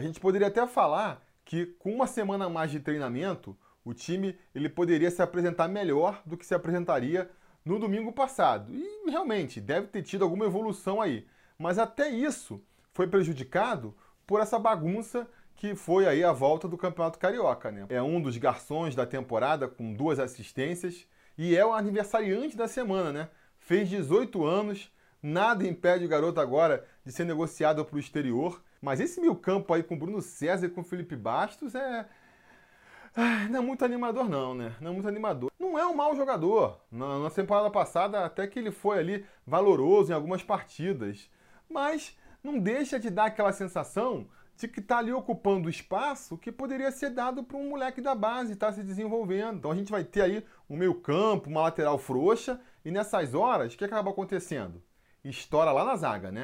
A gente poderia até falar que com uma semana mais de treinamento, o time ele poderia se apresentar melhor do que se apresentaria no domingo passado. E realmente deve ter tido alguma evolução aí. Mas até isso foi prejudicado por essa bagunça que foi aí a volta do Campeonato Carioca, né? É um dos garçons da temporada com duas assistências e é o aniversariante da semana, né? Fez 18 anos, nada impede o garoto agora de ser negociado para o exterior. Mas esse meio campo aí com Bruno César e com Felipe Bastos é, não é muito animador, não, né? Não é muito animador. Não é um mau jogador. Na, temporada passada, até que ele foi ali valoroso em algumas partidas. Mas não deixa de dar aquela sensação de que está ali ocupando espaço que poderia ser dado para um moleque da base, está se desenvolvendo. Então a gente vai ter aí um meio campo, uma lateral frouxa, e nessas horas, o que acaba acontecendo? Estoura lá na zaga, né?